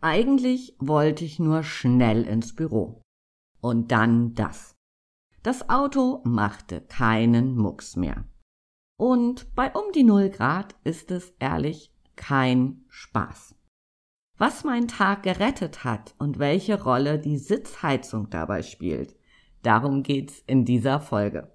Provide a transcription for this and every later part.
Eigentlich wollte ich nur schnell ins Büro. Und dann das. Das Auto machte keinen Mucks mehr. Und bei um die null Grad ist es ehrlich kein Spaß. Was mein Tag gerettet hat und welche Rolle die Sitzheizung dabei spielt, darum geht's in dieser Folge.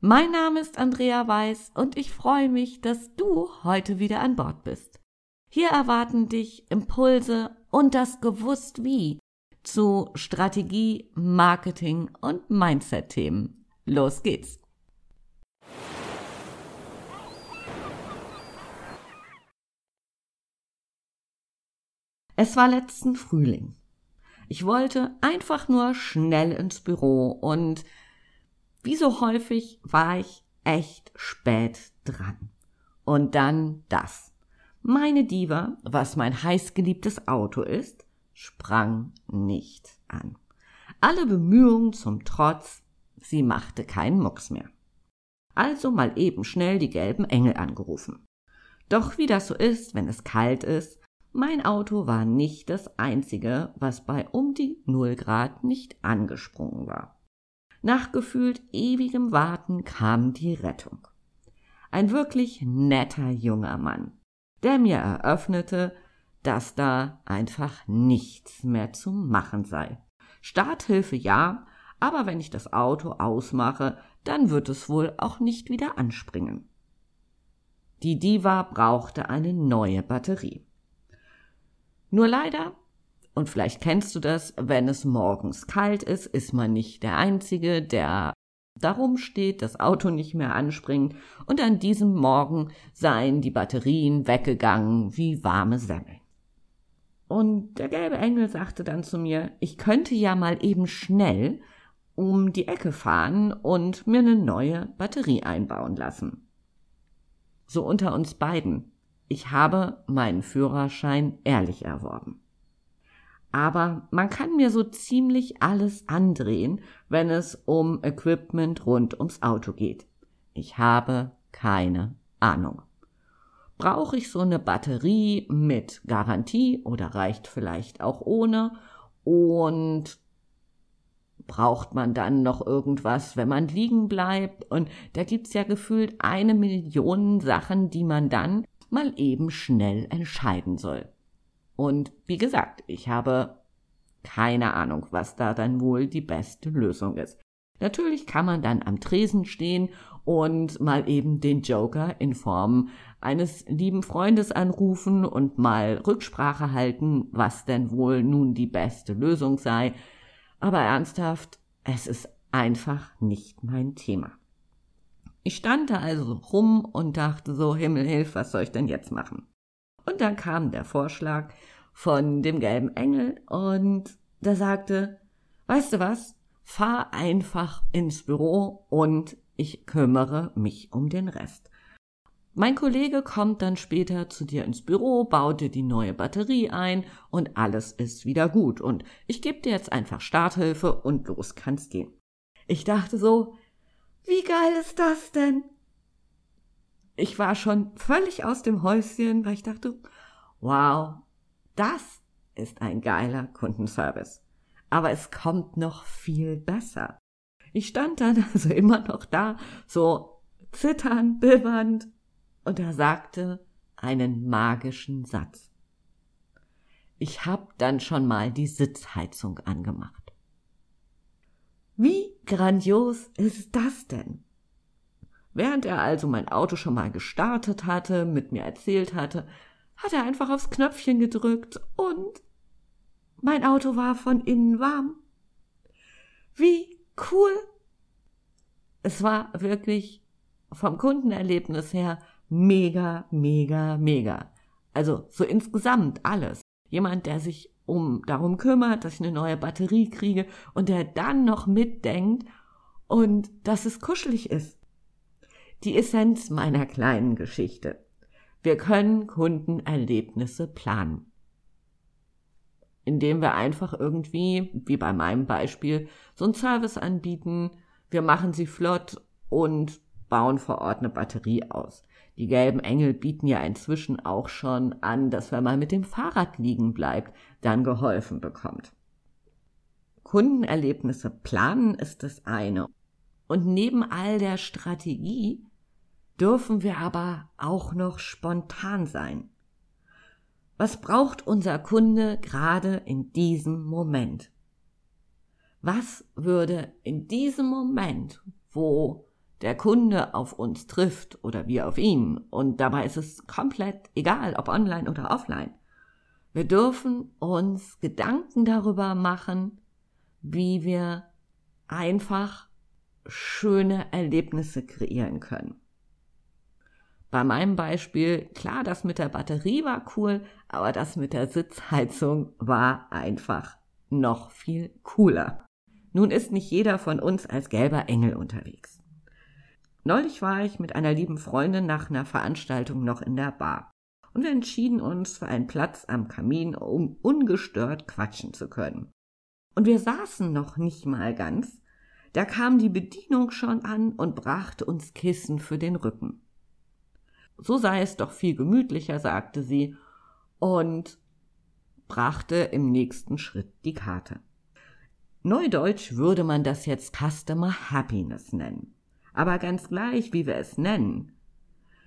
Mein Name ist Andrea Weiß und ich freue mich, dass du heute wieder an Bord bist. Hier erwarten dich Impulse und das Gewusst wie zu Strategie, Marketing und Mindset-Themen. Los geht's! Es war letzten Frühling. Ich wollte einfach nur schnell ins Büro und wie so häufig war ich echt spät dran. Und dann das. Meine Diva, was mein heißgeliebtes Auto ist, sprang nicht an. Alle Bemühungen zum Trotz, sie machte keinen Mucks mehr. Also mal eben schnell die gelben Engel angerufen. Doch wie das so ist, wenn es kalt ist, mein Auto war nicht das einzige, was bei um die Null Grad nicht angesprungen war. Nach gefühlt ewigem Warten kam die Rettung. Ein wirklich netter junger Mann, der mir eröffnete, dass da einfach nichts mehr zu machen sei. Starthilfe ja, aber wenn ich das Auto ausmache, dann wird es wohl auch nicht wieder anspringen. Die Diva brauchte eine neue Batterie. Nur leider und vielleicht kennst du das, wenn es morgens kalt ist, ist man nicht der Einzige, der darum steht, das Auto nicht mehr anspringt und an diesem Morgen seien die Batterien weggegangen wie warme Semmeln. Und der gelbe Engel sagte dann zu mir, ich könnte ja mal eben schnell um die Ecke fahren und mir eine neue Batterie einbauen lassen. So unter uns beiden. Ich habe meinen Führerschein ehrlich erworben aber man kann mir so ziemlich alles andrehen, wenn es um Equipment rund ums Auto geht. Ich habe keine Ahnung. Brauche ich so eine Batterie mit Garantie oder reicht vielleicht auch ohne? Und braucht man dann noch irgendwas, wenn man liegen bleibt? Und da gibt's ja gefühlt eine Million Sachen, die man dann mal eben schnell entscheiden soll. Und wie gesagt, ich habe keine Ahnung, was da dann wohl die beste Lösung ist. Natürlich kann man dann am Tresen stehen und mal eben den Joker in Form eines lieben Freundes anrufen und mal Rücksprache halten, was denn wohl nun die beste Lösung sei. Aber ernsthaft, es ist einfach nicht mein Thema. Ich stand da also rum und dachte so, Himmel hilf, was soll ich denn jetzt machen? Und dann kam der Vorschlag von dem gelben Engel und der sagte, weißt du was, fahr einfach ins Büro und ich kümmere mich um den Rest. Mein Kollege kommt dann später zu dir ins Büro, baut dir die neue Batterie ein und alles ist wieder gut und ich gebe dir jetzt einfach Starthilfe und los kannst gehen. Ich dachte so, wie geil ist das denn? Ich war schon völlig aus dem Häuschen, weil ich dachte, wow, das ist ein geiler Kundenservice. Aber es kommt noch viel besser. Ich stand dann also immer noch da, so zitternd, bibbernd, und er sagte einen magischen Satz. Ich hab dann schon mal die Sitzheizung angemacht. Wie grandios ist das denn? Während er also mein Auto schon mal gestartet hatte, mit mir erzählt hatte, hat er einfach aufs Knöpfchen gedrückt und mein Auto war von innen warm. Wie cool! Es war wirklich vom Kundenerlebnis her mega, mega, mega. Also so insgesamt alles. Jemand, der sich um darum kümmert, dass ich eine neue Batterie kriege und der dann noch mitdenkt und dass es kuschelig ist die Essenz meiner kleinen Geschichte. Wir können Kundenerlebnisse planen. Indem wir einfach irgendwie, wie bei meinem Beispiel, so einen Service anbieten, wir machen sie flott und bauen vor Ort eine Batterie aus. Die gelben Engel bieten ja inzwischen auch schon an, dass wenn man mit dem Fahrrad liegen bleibt, dann geholfen bekommt. Kundenerlebnisse planen ist das eine. Und neben all der Strategie dürfen wir aber auch noch spontan sein. Was braucht unser Kunde gerade in diesem Moment? Was würde in diesem Moment, wo der Kunde auf uns trifft oder wir auf ihn, und dabei ist es komplett egal, ob online oder offline, wir dürfen uns Gedanken darüber machen, wie wir einfach schöne Erlebnisse kreieren können. Bei meinem Beispiel, klar, das mit der Batterie war cool, aber das mit der Sitzheizung war einfach noch viel cooler. Nun ist nicht jeder von uns als gelber Engel unterwegs. Neulich war ich mit einer lieben Freundin nach einer Veranstaltung noch in der Bar und wir entschieden uns für einen Platz am Kamin, um ungestört quatschen zu können. Und wir saßen noch nicht mal ganz, da kam die Bedienung schon an und brachte uns Kissen für den Rücken. So sei es doch viel gemütlicher, sagte sie und brachte im nächsten Schritt die Karte. Neudeutsch würde man das jetzt Customer Happiness nennen. Aber ganz gleich, wie wir es nennen,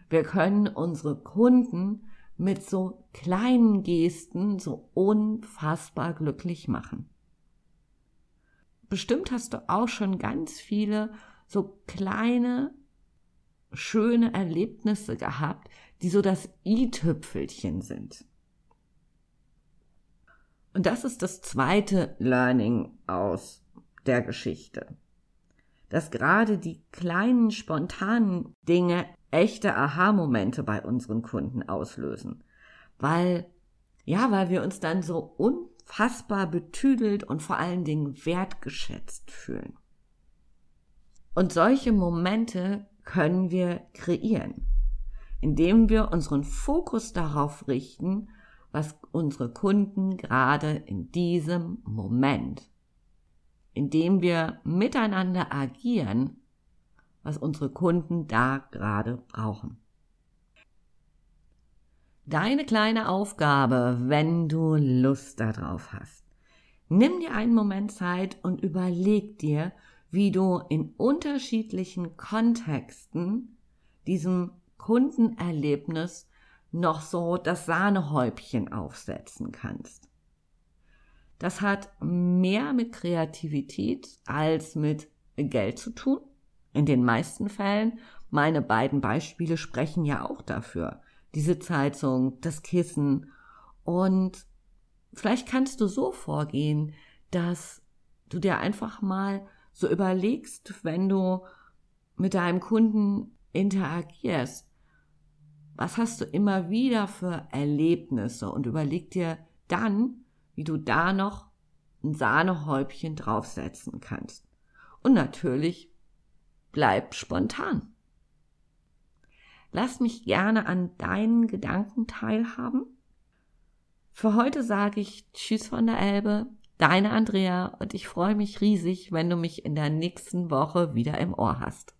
wir können unsere Kunden mit so kleinen Gesten so unfassbar glücklich machen. Bestimmt hast du auch schon ganz viele so kleine schöne Erlebnisse gehabt, die so das i-Tüpfelchen sind. Und das ist das zweite Learning aus der Geschichte. Dass gerade die kleinen, spontanen Dinge echte Aha-Momente bei unseren Kunden auslösen. Weil, ja, weil wir uns dann so unfassbar betüdelt und vor allen Dingen wertgeschätzt fühlen. Und solche Momente können wir kreieren, indem wir unseren Fokus darauf richten, was unsere Kunden gerade in diesem Moment, indem wir miteinander agieren, was unsere Kunden da gerade brauchen. Deine kleine Aufgabe, wenn du Lust darauf hast. Nimm dir einen Moment Zeit und überleg dir, wie du in unterschiedlichen Kontexten diesem Kundenerlebnis noch so das Sahnehäubchen aufsetzen kannst. Das hat mehr mit Kreativität als mit Geld zu tun. In den meisten Fällen, meine beiden Beispiele sprechen ja auch dafür. Die Sitzheizung, das Kissen. Und vielleicht kannst du so vorgehen, dass du dir einfach mal so überlegst, wenn du mit deinem Kunden interagierst, was hast du immer wieder für Erlebnisse und überleg dir dann, wie du da noch ein Sahnehäubchen draufsetzen kannst. Und natürlich bleib spontan. Lass mich gerne an deinen Gedanken teilhaben. Für heute sage ich Tschüss von der Elbe, Deine Andrea und ich freue mich riesig, wenn du mich in der nächsten Woche wieder im Ohr hast.